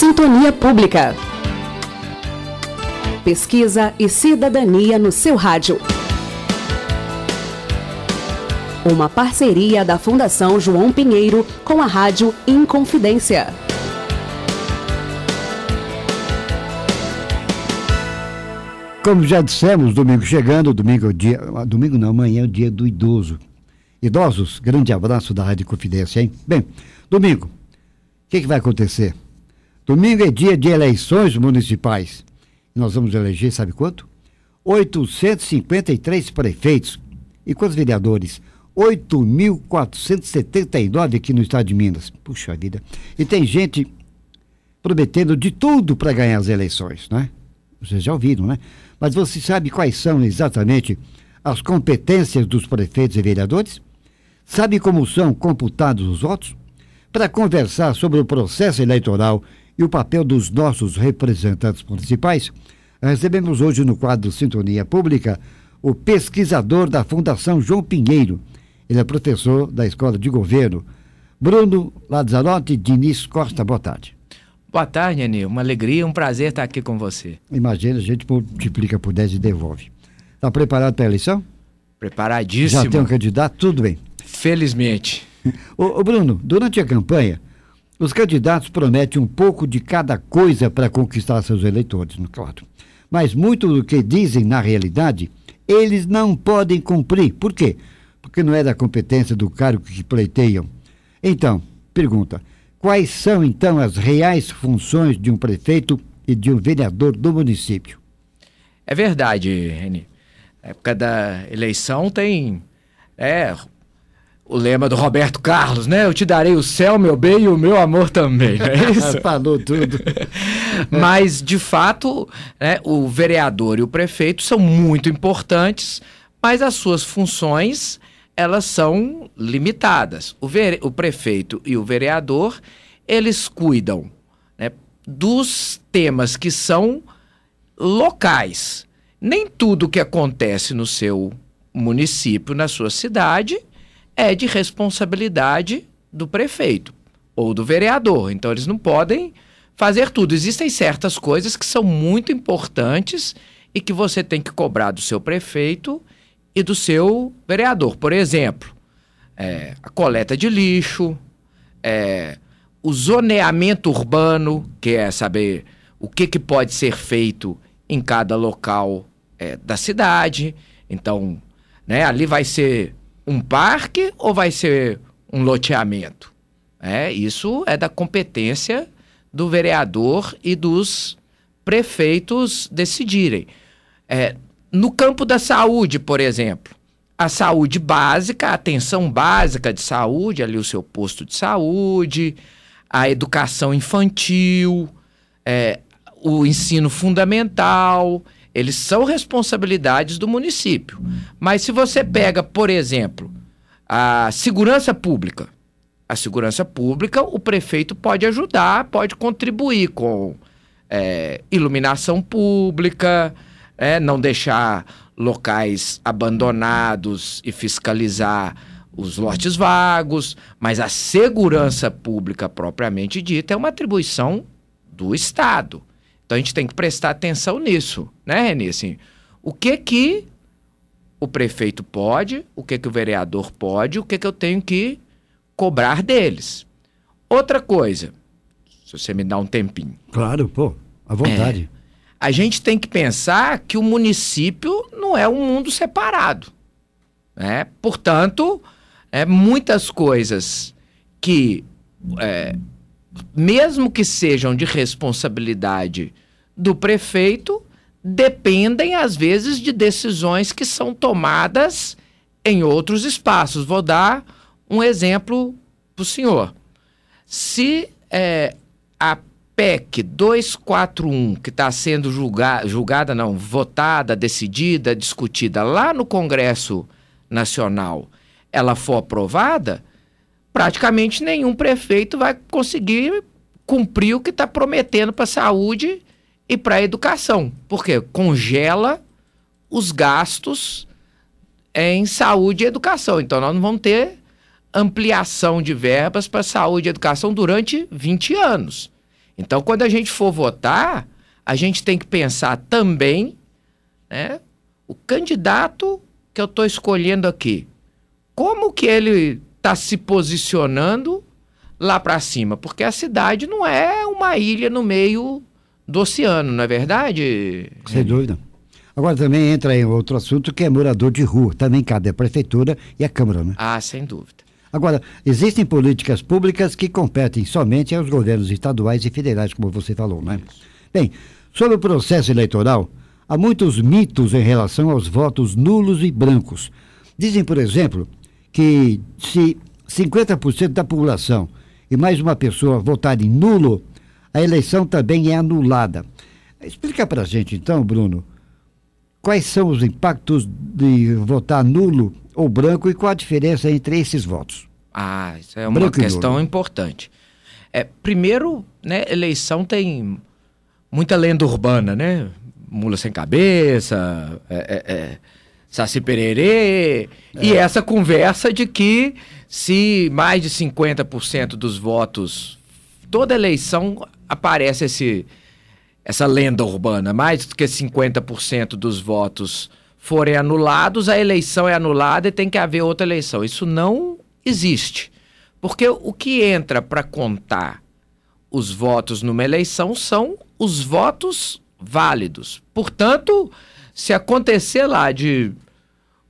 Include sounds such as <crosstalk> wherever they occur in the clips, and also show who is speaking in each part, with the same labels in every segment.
Speaker 1: Sintonia Pública. Pesquisa e cidadania no seu rádio. Uma parceria da Fundação João Pinheiro com a Rádio Inconfidência.
Speaker 2: Como já dissemos, domingo chegando, domingo é o dia, domingo não, amanhã é o dia do idoso. Idosos, grande abraço da Rádio Confidência, hein? Bem, domingo, o que, que vai acontecer? Domingo é dia de eleições municipais. Nós vamos eleger, sabe quanto? 853 prefeitos. E quantos vereadores? 8.479 aqui no estado de Minas. Puxa vida. E tem gente prometendo de tudo para ganhar as eleições, né? Vocês já ouviram, né? Mas você sabe quais são exatamente as competências dos prefeitos e vereadores? Sabe como são computados os votos? Para conversar sobre o processo eleitoral e o papel dos nossos representantes municipais, recebemos hoje no quadro Sintonia Pública o pesquisador da Fundação João Pinheiro. Ele é professor da Escola de Governo. Bruno Lazzarotti Diniz Costa, boa tarde.
Speaker 3: Boa tarde, Anil. Uma alegria, um prazer estar aqui com você.
Speaker 2: Imagina, a gente multiplica por 10 e devolve. Está preparado para a eleição?
Speaker 3: Preparadíssimo.
Speaker 2: Já tem um candidato? Tudo bem.
Speaker 3: Felizmente. <laughs>
Speaker 2: ô, ô Bruno, durante a campanha, os candidatos prometem um pouco de cada coisa para conquistar seus eleitores, claro. Mas muito do que dizem na realidade, eles não podem cumprir. Por quê? Porque não é da competência do cargo que pleiteiam. Então, pergunta: quais são então as reais funções de um prefeito e de um vereador do município?
Speaker 3: É verdade, Reni. Na época da eleição tem é, o lema do Roberto Carlos, né? Eu te darei o céu, meu bem, e o meu amor também, não é <laughs> isso?
Speaker 2: Falou tudo. <laughs>
Speaker 3: mas, de fato, né, o vereador e o prefeito são muito importantes, mas as suas funções, elas são limitadas. O, vere... o prefeito e o vereador, eles cuidam né, dos temas que são locais. Nem tudo que acontece no seu município, na sua cidade, é de responsabilidade do prefeito ou do vereador. Então eles não podem fazer tudo. Existem certas coisas que são muito importantes e que você tem que cobrar do seu prefeito e do seu vereador. Por exemplo, é, a coleta de lixo, é, o zoneamento urbano, que é saber o que, que pode ser feito em cada local é, da cidade. Então, né, ali vai ser um parque ou vai ser um loteamento? É, isso é da competência do vereador e dos prefeitos decidirem. É, no campo da saúde, por exemplo, a saúde básica, a atenção básica de saúde, ali o seu posto de saúde, a educação infantil, é, o ensino fundamental, eles são responsabilidades do município. Mas se você pega, por exemplo, a segurança pública, a segurança pública, o prefeito pode ajudar, pode contribuir com é, iluminação pública, é, não deixar locais abandonados e fiscalizar os lotes vagos, mas a segurança pública propriamente dita é uma atribuição do Estado. Então a gente tem que prestar atenção nisso, né, Reni? Assim, o que que o prefeito pode, o que que o vereador pode, o que que eu tenho que cobrar deles. Outra coisa, se você me dá um tempinho.
Speaker 2: Claro, pô, à vontade.
Speaker 3: É, a gente tem que pensar que o município não é um mundo separado. Né? Portanto, é, muitas coisas que é, mesmo que sejam de responsabilidade do prefeito, dependem, às vezes, de decisões que são tomadas em outros espaços. Vou dar um exemplo para o senhor. Se é, a PEC 241, que está sendo julga, julgada, não, votada, decidida, discutida lá no Congresso Nacional, ela for aprovada, praticamente nenhum prefeito vai conseguir cumprir o que está prometendo para a saúde e para a educação. Porque congela os gastos em saúde e educação. Então, nós não vamos ter ampliação de verbas para saúde e educação durante 20 anos. Então, quando a gente for votar, a gente tem que pensar também, né, o candidato que eu estou escolhendo aqui, como que ele está se posicionando lá para cima? Porque a cidade não é uma ilha no meio do oceano, não é verdade?
Speaker 2: Sem dúvida. Agora também entra em outro assunto que é morador de rua. Também cabe à prefeitura e à Câmara, né?
Speaker 3: Ah, sem dúvida.
Speaker 2: Agora, existem políticas públicas que competem somente aos governos estaduais e federais, como você falou, né? Bem, sobre o processo eleitoral, há muitos mitos em relação aos votos nulos e brancos. Dizem, por exemplo, que se 50% da população e mais uma pessoa votarem nulo, a eleição também é anulada. Explica para a gente, então, Bruno, quais são os impactos de votar nulo ou branco e qual a diferença entre esses votos?
Speaker 3: Ah, isso é uma branco questão importante. É, primeiro, né, eleição tem muita lenda urbana, né? Mula sem cabeça, é, é, é, Saci Pererê, e é. essa conversa de que se mais de 50% dos votos, toda eleição aparece esse, essa lenda urbana, mais do que 50% dos votos forem anulados, a eleição é anulada e tem que haver outra eleição. Isso não existe. Porque o que entra para contar os votos numa eleição são os votos válidos. Portanto, se acontecer lá de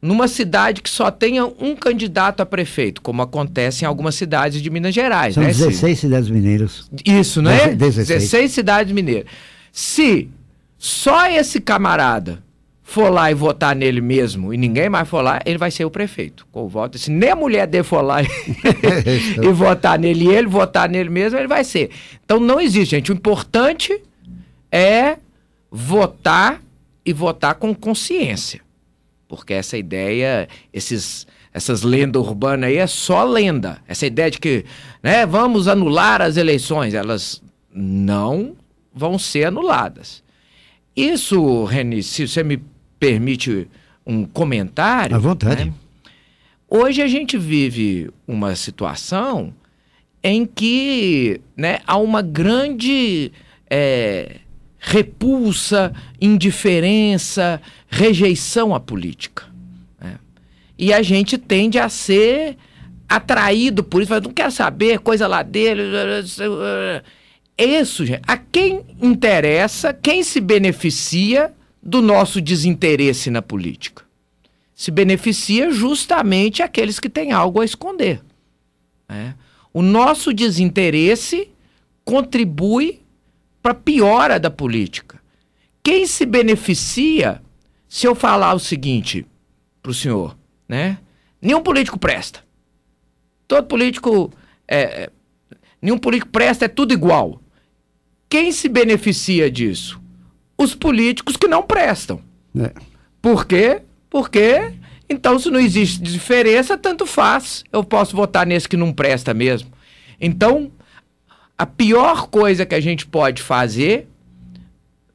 Speaker 3: numa cidade que só tenha um candidato a prefeito, como acontece em algumas cidades de Minas Gerais.
Speaker 2: São
Speaker 3: né?
Speaker 2: 16 Se... cidades mineiras.
Speaker 3: Isso, não é?
Speaker 2: 16.
Speaker 3: 16 cidades mineiras. Se só esse camarada for lá e votar nele mesmo e ninguém mais for lá, ele vai ser o prefeito. Com o voto. Se nem a mulher dele for lá <laughs> e, e votar nele e ele votar nele mesmo, ele vai ser. Então não existe, gente. O importante é votar e votar com consciência. Porque essa ideia, esses, essas lendas urbanas aí é só lenda. Essa ideia de que né, vamos anular as eleições, elas não vão ser anuladas. Isso, Reni, se você me permite um comentário.
Speaker 2: À vontade. Né,
Speaker 3: hoje a gente vive uma situação em que né, há uma grande é, repulsa, indiferença, rejeição à política. Né? E a gente tende a ser atraído por isso, não quero saber, coisa lá dele. Isso, gente. A quem interessa, quem se beneficia do nosso desinteresse na política? Se beneficia justamente aqueles que têm algo a esconder. Né? O nosso desinteresse contribui para piora da política. Quem se beneficia se eu falar o seguinte para o senhor, né? Nenhum político presta. Todo político é, é, nenhum político presta, é tudo igual. Quem se beneficia disso? Os políticos que não prestam. É. Por quê? Porque então se não existe diferença, tanto faz. Eu posso votar nesse que não presta mesmo. Então, a pior coisa que a gente pode fazer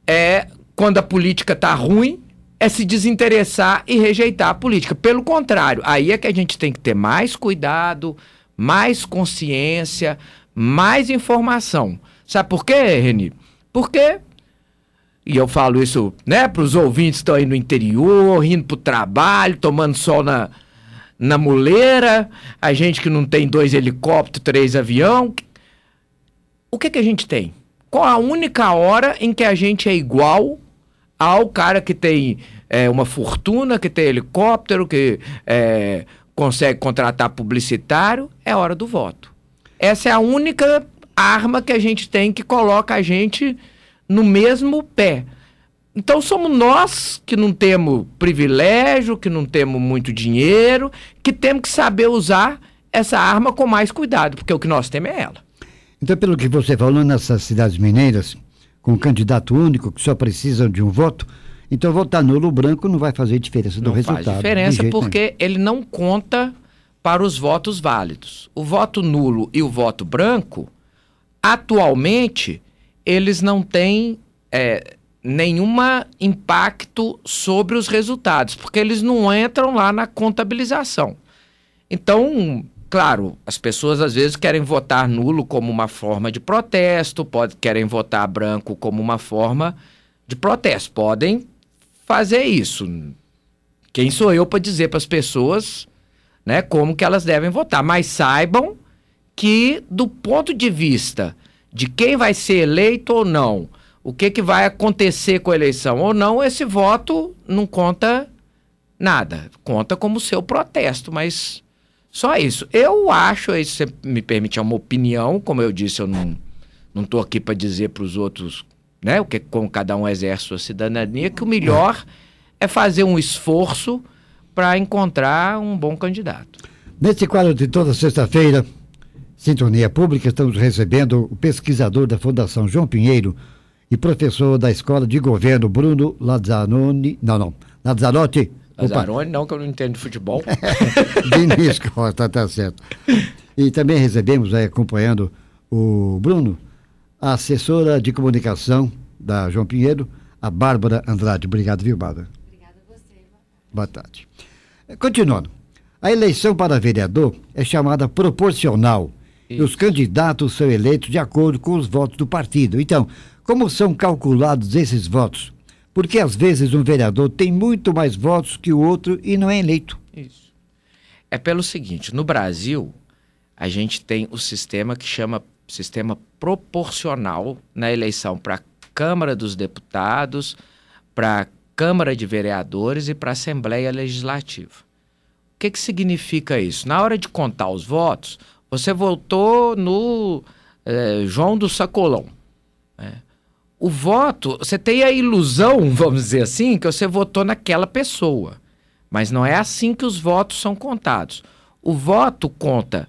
Speaker 3: é, quando a política está ruim, é se desinteressar e rejeitar a política. Pelo contrário, aí é que a gente tem que ter mais cuidado, mais consciência, mais informação. Sabe por quê, Reni? Porque, e eu falo isso né, para os ouvintes que estão aí no interior, indo para o trabalho, tomando sol na, na muleira, a gente que não tem dois helicópteros, três avião, o que, que a gente tem? Qual a única hora em que a gente é igual ao cara que tem é, uma fortuna, que tem helicóptero, que é, consegue contratar publicitário? É hora do voto. Essa é a única arma que a gente tem que coloca a gente no mesmo pé. Então somos nós que não temos privilégio, que não temos muito dinheiro, que temos que saber usar essa arma com mais cuidado, porque o que nós temos é ela.
Speaker 2: Então, pelo que você falou, nessas cidades mineiras, com um candidato único, que só precisam de um voto, então votar nulo ou branco não vai fazer diferença no
Speaker 3: não
Speaker 2: resultado.
Speaker 3: Faz diferença porque nenhum. ele não conta para os votos válidos. O voto nulo e o voto branco, atualmente, eles não têm é, nenhum impacto sobre os resultados, porque eles não entram lá na contabilização. Então, claro, as pessoas às vezes querem votar nulo como uma forma de protesto, pode, querem votar branco como uma forma de protesto. Podem fazer isso. Quem sou eu para dizer para as pessoas né, como que elas devem votar? Mas saibam que, do ponto de vista de quem vai ser eleito ou não, o que, que vai acontecer com a eleição ou não, esse voto não conta nada. Conta como seu protesto, mas só isso. Eu acho, isso você me permite, é uma opinião, como eu disse, eu não não estou aqui para dizer para os outros, né, o que como cada um exerce sua cidadania, que o melhor é fazer um esforço para encontrar um bom candidato.
Speaker 2: Nesse quadro de toda sexta-feira, Sintonia Pública, estamos recebendo o pesquisador da Fundação João Pinheiro e professor da Escola de Governo Bruno Lazzaroni, não, não, Lazzarotti.
Speaker 3: Lazzaroni não, que eu não entendo de futebol. <laughs>
Speaker 2: Diniz Costa, tá certo. E também recebemos, aí, acompanhando o Bruno, a assessora de comunicação da João Pinheiro, a Bárbara Andrade. Obrigado, viu, Bárbara? Obrigada a você. Boa tarde. Continuando. A eleição para vereador é chamada proporcional Isso. e os candidatos são eleitos de acordo com os votos do partido. Então, como são calculados esses votos? Porque às vezes um vereador tem muito mais votos que o outro e não é eleito.
Speaker 3: Isso. É pelo seguinte: no Brasil, a gente tem o sistema que chama sistema proporcional na eleição para a Câmara dos Deputados, para a Câmara de Vereadores e para a Assembleia Legislativa. O que, que significa isso? Na hora de contar os votos, você votou no é, João do Sacolão. Né? O voto, você tem a ilusão, <laughs> vamos dizer assim, que você votou naquela pessoa. Mas não é assim que os votos são contados. O voto conta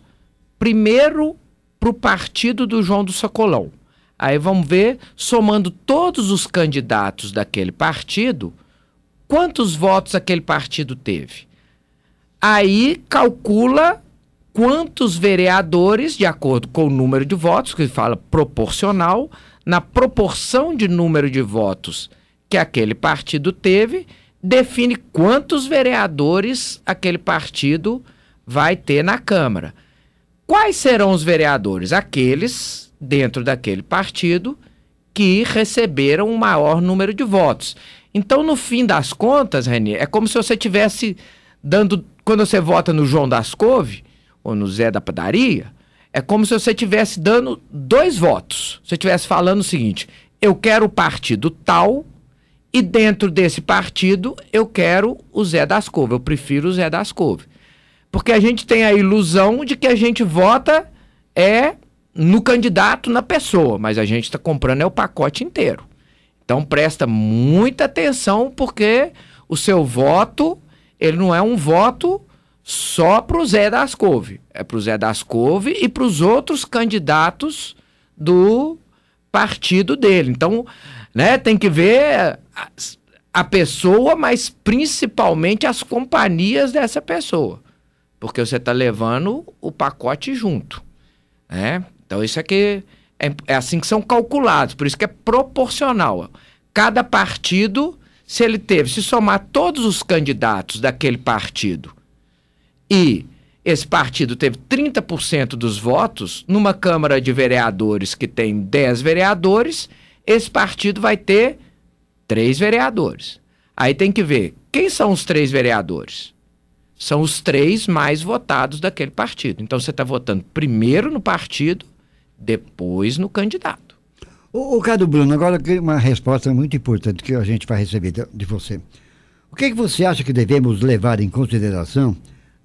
Speaker 3: primeiro para o partido do João do Sacolão. Aí vamos ver, somando todos os candidatos daquele partido, quantos votos aquele partido teve. Aí calcula quantos vereadores, de acordo com o número de votos, que fala proporcional, na proporção de número de votos que aquele partido teve, define quantos vereadores aquele partido vai ter na Câmara. Quais serão os vereadores? Aqueles dentro daquele partido que receberam o maior número de votos. Então, no fim das contas, Reni, é como se você tivesse dando quando você vota no João das Couve ou no Zé da Padaria, é como se você estivesse dando dois votos. Você estivesse falando o seguinte: eu quero o partido tal e dentro desse partido eu quero o Zé das Couve. Eu prefiro o Zé das Couve. Porque a gente tem a ilusão de que a gente vota é no candidato, na pessoa, mas a gente está comprando é o pacote inteiro. Então presta muita atenção porque o seu voto ele não é um voto só para o Zé das Couve. É para o Zé das Couve e para os outros candidatos do partido dele. Então, né, tem que ver a, a pessoa, mas principalmente as companhias dessa pessoa. Porque você está levando o pacote junto. Né? Então, isso aqui é, é assim que são calculados. Por isso que é proporcional. Cada partido se ele teve, se somar todos os candidatos daquele partido e esse partido teve 30% dos votos, numa Câmara de Vereadores que tem 10 vereadores, esse partido vai ter três vereadores. Aí tem que ver quem são os três vereadores. São os três mais votados daquele partido. Então você está votando primeiro no partido, depois no candidato.
Speaker 2: O, o Cado Bruno, agora uma resposta muito importante que a gente vai receber de, de você. O que, é que você acha que devemos levar em consideração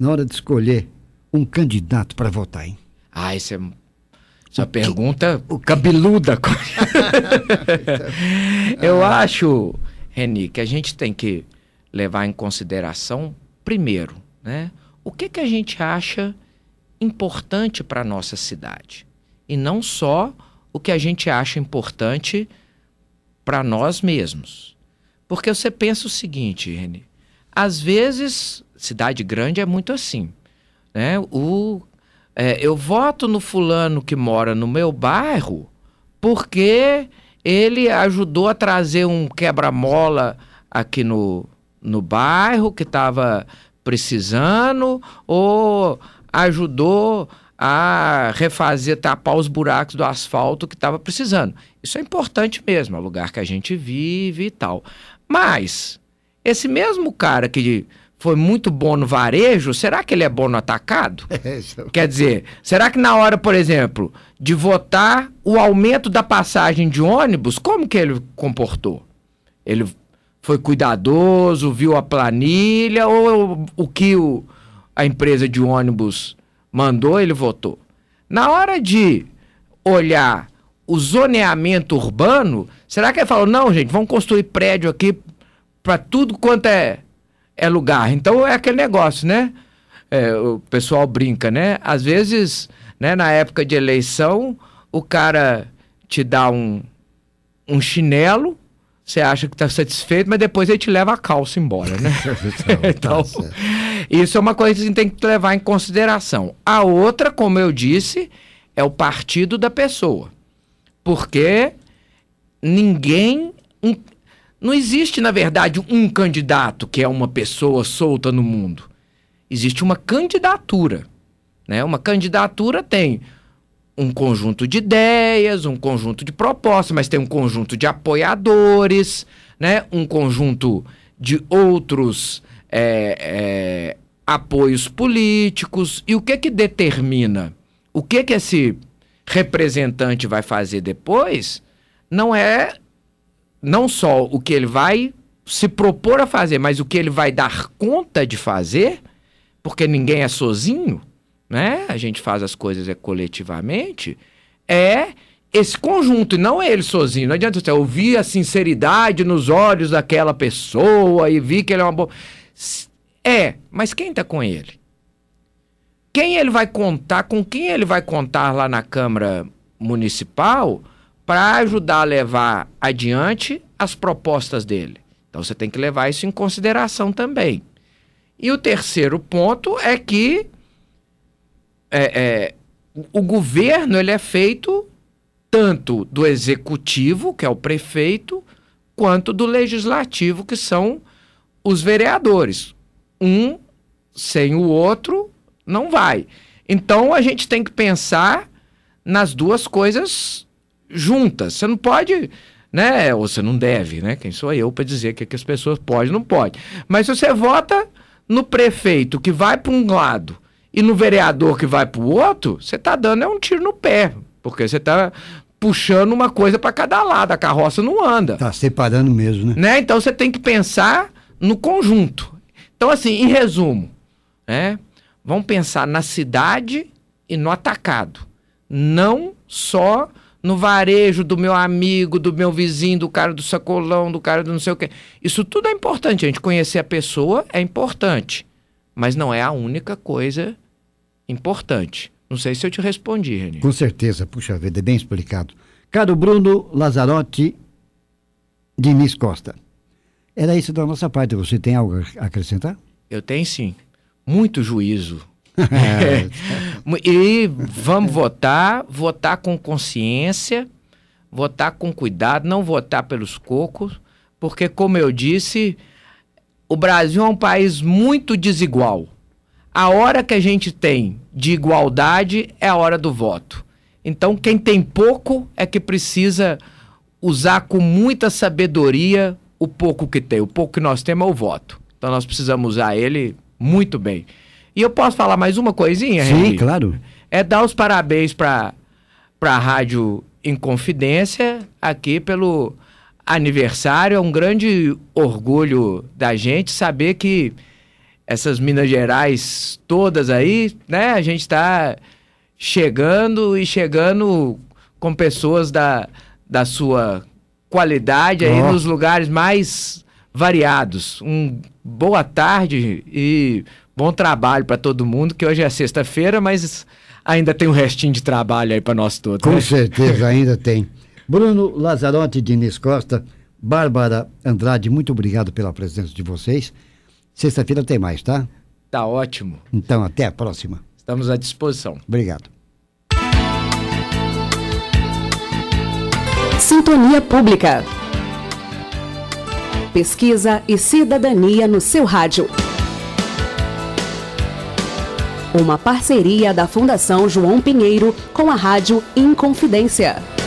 Speaker 2: na hora de escolher um candidato para votar, hein?
Speaker 3: Ah, isso é essa pergunta o cabeluda. <laughs> Eu acho, Reni, que a gente tem que levar em consideração, primeiro, né? O que, que a gente acha importante para a nossa cidade. E não só o que a gente acha importante para nós mesmos. Porque você pensa o seguinte, Reni, às vezes, cidade grande é muito assim, né? O, é, eu voto no fulano que mora no meu bairro porque ele ajudou a trazer um quebra-mola aqui no, no bairro que estava precisando, ou ajudou a refazer, tapar os buracos do asfalto que estava precisando. Isso é importante mesmo, é o lugar que a gente vive e tal. Mas, esse mesmo cara que foi muito bom no varejo, será que ele é bom no atacado? <laughs> É, Quer dizer, será que na hora, por exemplo, de votar o aumento da passagem de ônibus, como que ele comportou? Ele foi cuidadoso, viu a planilha ou o que o, a empresa de ônibus mandou, ele votou? Na hora de olhar o zoneamento urbano, será que ele falou, não, gente, vamos construir prédio aqui para tudo quanto é é lugar. Então é aquele negócio, né? É, o pessoal brinca, né? Às vezes, né, na época de eleição, o cara te dá um, um chinelo, você acha que está satisfeito, mas depois ele te leva a calça embora, né? <laughs> então, tá <laughs> isso é uma coisa que a gente tem que levar em consideração. A outra, como eu disse, é o partido da pessoa. Porque ninguém. Um, não existe, na verdade, um candidato que é uma pessoa solta no mundo. Existe uma candidatura. Né? Uma candidatura tem um conjunto de ideias, um conjunto de propostas, mas tem um conjunto de apoiadores, né? um conjunto de outros é, é, apoios políticos. E o que que determina? O que que esse representante vai fazer depois? Não é não só o que ele vai se propor a fazer, mas o que ele vai dar conta de fazer, porque ninguém é sozinho, né? A gente faz as coisas é coletivamente, é esse conjunto, e não ele sozinho. Não adianta você ouvir a sinceridade nos olhos daquela pessoa e ver que ele é uma boa. É, mas quem está com ele? Quem ele vai contar, com quem ele vai contar lá na Câmara Municipal para ajudar a levar adiante as propostas dele. Então você tem que levar isso em consideração também. E o terceiro ponto é que é, é, o governo ele é feito tanto do executivo, que é o prefeito, quanto do legislativo, que são os vereadores. Um sem o outro não vai. Então a gente tem que pensar nas duas coisas juntas. Você não pode, né? Ou você não deve, né? Quem sou eu para dizer que, que as pessoas podem, não pode. Mas se você vota no prefeito que vai para um lado e no vereador que vai para o outro, você está dando é um tiro no pé, porque você está puxando uma coisa para cada lado, a carroça não anda.
Speaker 2: Tá separando mesmo, né?
Speaker 3: né? Então você tem que pensar no conjunto. Então assim, em resumo, né? Vamos pensar na cidade e no atacado, não só no varejo do meu amigo, do meu vizinho, do cara do sacolão, do cara do não sei o quê. Isso tudo é importante. A gente conhecer a pessoa é importante, mas não é a única coisa importante. Não sei se eu te respondi, Reni.
Speaker 2: Com certeza, puxa vida, é bem explicado. Caro Bruno Lazarotti Diniz Costa. Era isso da nossa parte. Você tem algo a acrescentar?
Speaker 3: Eu tenho sim. Muito juízo <laughs> é. e vamos votar, votar com consciência, votar com cuidado, não votar pelos cocos, porque, como eu disse, o Brasil é um país muito desigual. A hora que a gente tem de igualdade é a hora do voto. Então, quem tem pouco é que precisa usar com muita sabedoria o pouco que tem. O pouco que nós temos é o voto. Então, nós precisamos usar ele muito bem. E eu posso falar mais uma coisinha,
Speaker 2: Sim, Henrique? claro.
Speaker 3: É dar os parabéns para a Rádio Inconfidência aqui pelo aniversário. É um grande orgulho da gente saber que essas Minas Gerais todas aí, né? A gente está chegando e chegando com pessoas da, da sua qualidade aí oh. nos lugares mais variados. Um boa tarde e Bom trabalho para todo mundo, que hoje é sexta-feira, mas ainda tem um restinho de trabalho aí para nós todos.
Speaker 2: Com né? certeza, <laughs> ainda tem. Bruno Lazarotti, Diniz Costa, Bárbara Andrade, muito obrigado pela presença de vocês. Sexta-feira tem mais, tá?
Speaker 3: Tá ótimo.
Speaker 2: Então, até a próxima.
Speaker 3: Estamos à disposição.
Speaker 2: Obrigado.
Speaker 1: Sintonia Pública. Pesquisa e cidadania no seu rádio. Uma parceria da Fundação João Pinheiro com a Rádio Inconfidência.